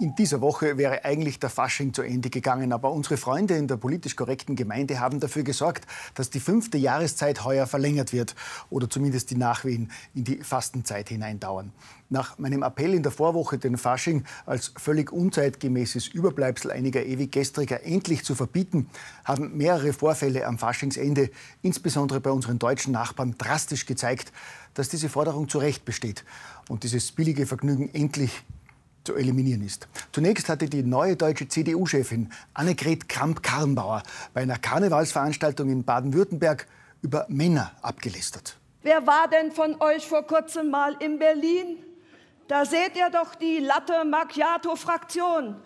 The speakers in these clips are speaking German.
In dieser Woche wäre eigentlich der Fasching zu Ende gegangen, aber unsere Freunde in der politisch korrekten Gemeinde haben dafür gesorgt, dass die fünfte Jahreszeit heuer verlängert wird oder zumindest die Nachwehen in die Fastenzeit hineindauern. Nach meinem Appell in der Vorwoche, den Fasching als völlig unzeitgemäßes Überbleibsel einiger ewig Gestriger endlich zu verbieten, haben mehrere Vorfälle am Faschingsende, insbesondere bei unseren deutschen Nachbarn, drastisch gezeigt, dass diese Forderung zu Recht besteht und dieses billige Vergnügen endlich zu eliminieren ist. Zunächst hatte die neue deutsche CDU-Chefin Annegret Kramp-Karrenbauer bei einer Karnevalsveranstaltung in Baden-Württemberg über Männer abgelästert. Wer war denn von euch vor kurzem mal in Berlin? Da seht ihr doch die Latte Macchiato-Fraktion,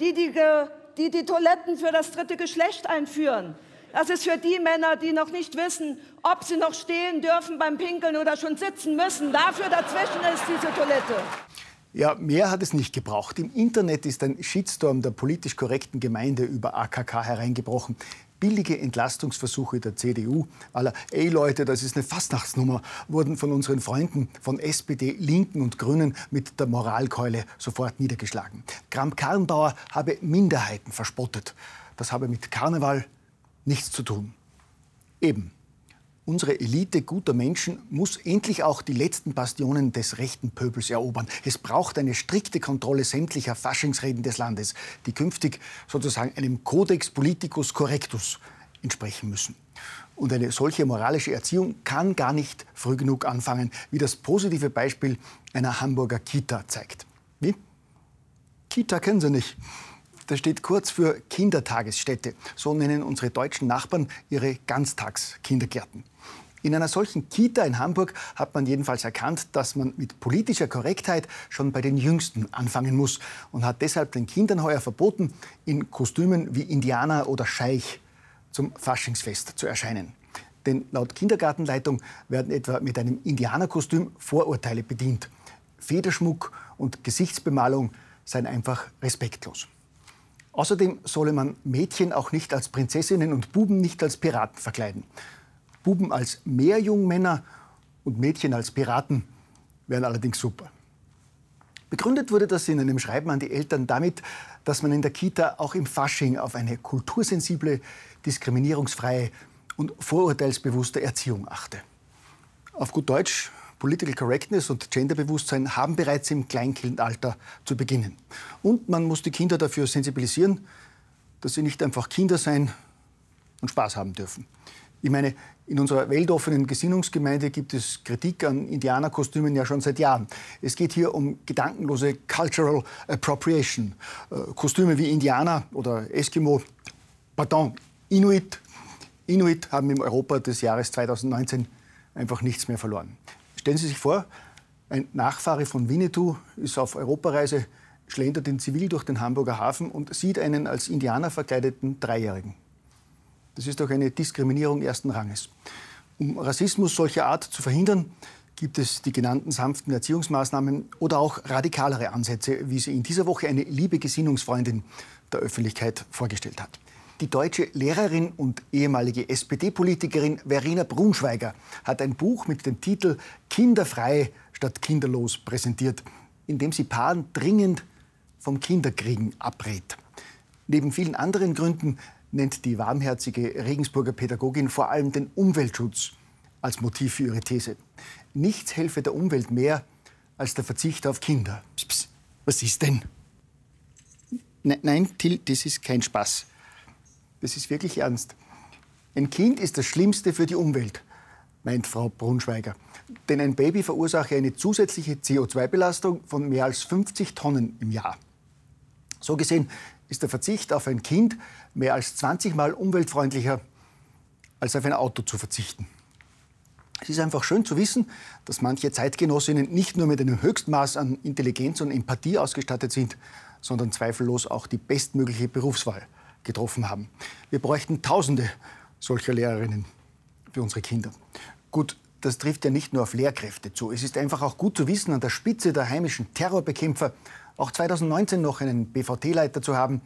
die die, die die Toiletten für das dritte Geschlecht einführen. Das ist für die Männer, die noch nicht wissen, ob sie noch stehen dürfen beim Pinkeln oder schon sitzen müssen. Dafür dazwischen ist diese Toilette. Ja, mehr hat es nicht gebraucht. Im Internet ist ein Shitstorm der politisch korrekten Gemeinde über AKK hereingebrochen. Billige Entlastungsversuche der CDU, aller, ey Leute, das ist eine Fastnachtsnummer, wurden von unseren Freunden von SPD, Linken und Grünen mit der Moralkeule sofort niedergeschlagen. Kramp-Karrenbauer habe Minderheiten verspottet. Das habe mit Karneval nichts zu tun. Eben. Unsere Elite guter Menschen muss endlich auch die letzten Bastionen des rechten Pöbels erobern. Es braucht eine strikte Kontrolle sämtlicher Faschingsreden des Landes, die künftig sozusagen einem Codex Politicus Correctus entsprechen müssen. Und eine solche moralische Erziehung kann gar nicht früh genug anfangen, wie das positive Beispiel einer Hamburger Kita zeigt. Wie? Kita kennen Sie nicht. Das steht kurz für Kindertagesstätte. So nennen unsere deutschen Nachbarn ihre Ganztagskindergärten. In einer solchen Kita in Hamburg hat man jedenfalls erkannt, dass man mit politischer Korrektheit schon bei den Jüngsten anfangen muss und hat deshalb den Kindern heuer verboten, in Kostümen wie Indianer oder Scheich zum Faschingsfest zu erscheinen. Denn laut Kindergartenleitung werden etwa mit einem Indianerkostüm Vorurteile bedient. Federschmuck und Gesichtsbemalung seien einfach respektlos. Außerdem solle man Mädchen auch nicht als Prinzessinnen und Buben nicht als Piraten verkleiden. Buben als Meerjungmänner und Mädchen als Piraten wären allerdings super. Begründet wurde das in einem Schreiben an die Eltern damit, dass man in der Kita auch im Fasching auf eine kultursensible, diskriminierungsfreie und vorurteilsbewusste Erziehung achte. Auf gut Deutsch, Political Correctness und Genderbewusstsein haben bereits im Kleinkindalter zu beginnen. Und man muss die Kinder dafür sensibilisieren, dass sie nicht einfach Kinder sein und Spaß haben dürfen. Ich meine, in unserer weltoffenen Gesinnungsgemeinde gibt es Kritik an Indianerkostümen ja schon seit Jahren. Es geht hier um gedankenlose Cultural Appropriation. Äh, Kostüme wie Indianer oder Eskimo, pardon, Inuit. Inuit haben im Europa des Jahres 2019 einfach nichts mehr verloren. Stellen Sie sich vor, ein Nachfahre von Winnetou ist auf Europareise, schlendert in Zivil durch den Hamburger Hafen und sieht einen als Indianer verkleideten Dreijährigen. Das ist doch eine Diskriminierung ersten Ranges. Um Rassismus solcher Art zu verhindern, gibt es die genannten sanften Erziehungsmaßnahmen oder auch radikalere Ansätze, wie sie in dieser Woche eine liebe Gesinnungsfreundin der Öffentlichkeit vorgestellt hat. Die deutsche Lehrerin und ehemalige SPD-Politikerin Verena Brunschweiger hat ein Buch mit dem Titel Kinderfrei statt kinderlos präsentiert, in dem sie Paaren dringend vom Kinderkriegen abrät. Neben vielen anderen Gründen nennt die warmherzige Regensburger Pädagogin vor allem den Umweltschutz als Motiv für ihre These. Nichts helfe der Umwelt mehr als der Verzicht auf Kinder. Psst. Was ist denn? Ne, nein, Till, das ist kein Spaß. Das ist wirklich ernst. Ein Kind ist das Schlimmste für die Umwelt, meint Frau Brunschweiger. Denn ein Baby verursache eine zusätzliche CO2-Belastung von mehr als 50 Tonnen im Jahr. So gesehen ist der Verzicht auf ein Kind mehr als 20 Mal umweltfreundlicher, als auf ein Auto zu verzichten. Es ist einfach schön zu wissen, dass manche Zeitgenossinnen nicht nur mit einem Höchstmaß an Intelligenz und Empathie ausgestattet sind, sondern zweifellos auch die bestmögliche Berufswahl getroffen haben. Wir bräuchten Tausende solcher Lehrerinnen für unsere Kinder. Gut, das trifft ja nicht nur auf Lehrkräfte zu. Es ist einfach auch gut zu wissen, an der Spitze der heimischen Terrorbekämpfer auch 2019 noch einen BVT-Leiter zu haben,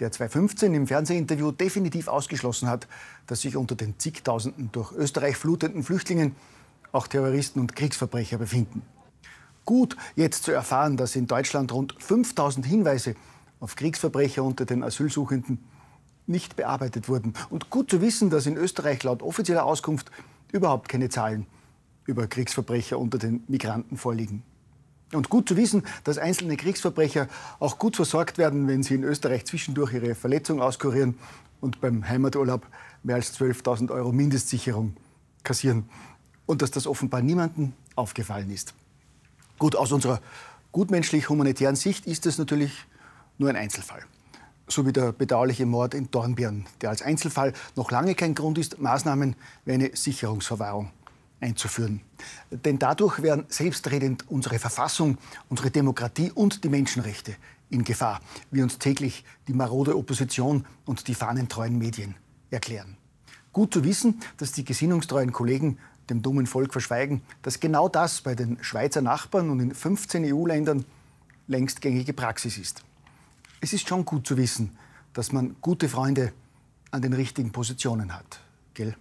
der 2015 im Fernsehinterview definitiv ausgeschlossen hat, dass sich unter den zigtausenden durch Österreich flutenden Flüchtlingen auch Terroristen und Kriegsverbrecher befinden. Gut, jetzt zu erfahren, dass in Deutschland rund 5000 Hinweise auf Kriegsverbrecher unter den Asylsuchenden nicht bearbeitet wurden. Und gut zu wissen, dass in Österreich laut offizieller Auskunft überhaupt keine Zahlen über Kriegsverbrecher unter den Migranten vorliegen. Und gut zu wissen, dass einzelne Kriegsverbrecher auch gut versorgt werden, wenn sie in Österreich zwischendurch ihre Verletzung auskurieren und beim Heimaturlaub mehr als 12.000 Euro Mindestsicherung kassieren. Und dass das offenbar niemandem aufgefallen ist. Gut, aus unserer gutmenschlich-humanitären Sicht ist es natürlich nur ein Einzelfall. So wie der bedauerliche Mord in Dornbirn, der als Einzelfall noch lange kein Grund ist, Maßnahmen wie eine Sicherungsverwahrung einzuführen. Denn dadurch wären selbstredend unsere Verfassung, unsere Demokratie und die Menschenrechte in Gefahr, wie uns täglich die marode Opposition und die fahnentreuen Medien erklären. Gut zu wissen, dass die gesinnungstreuen Kollegen dem dummen Volk verschweigen, dass genau das bei den Schweizer Nachbarn und in 15 EU-Ländern längst gängige Praxis ist. Es ist schon gut zu wissen, dass man gute Freunde an den richtigen Positionen hat. Gell?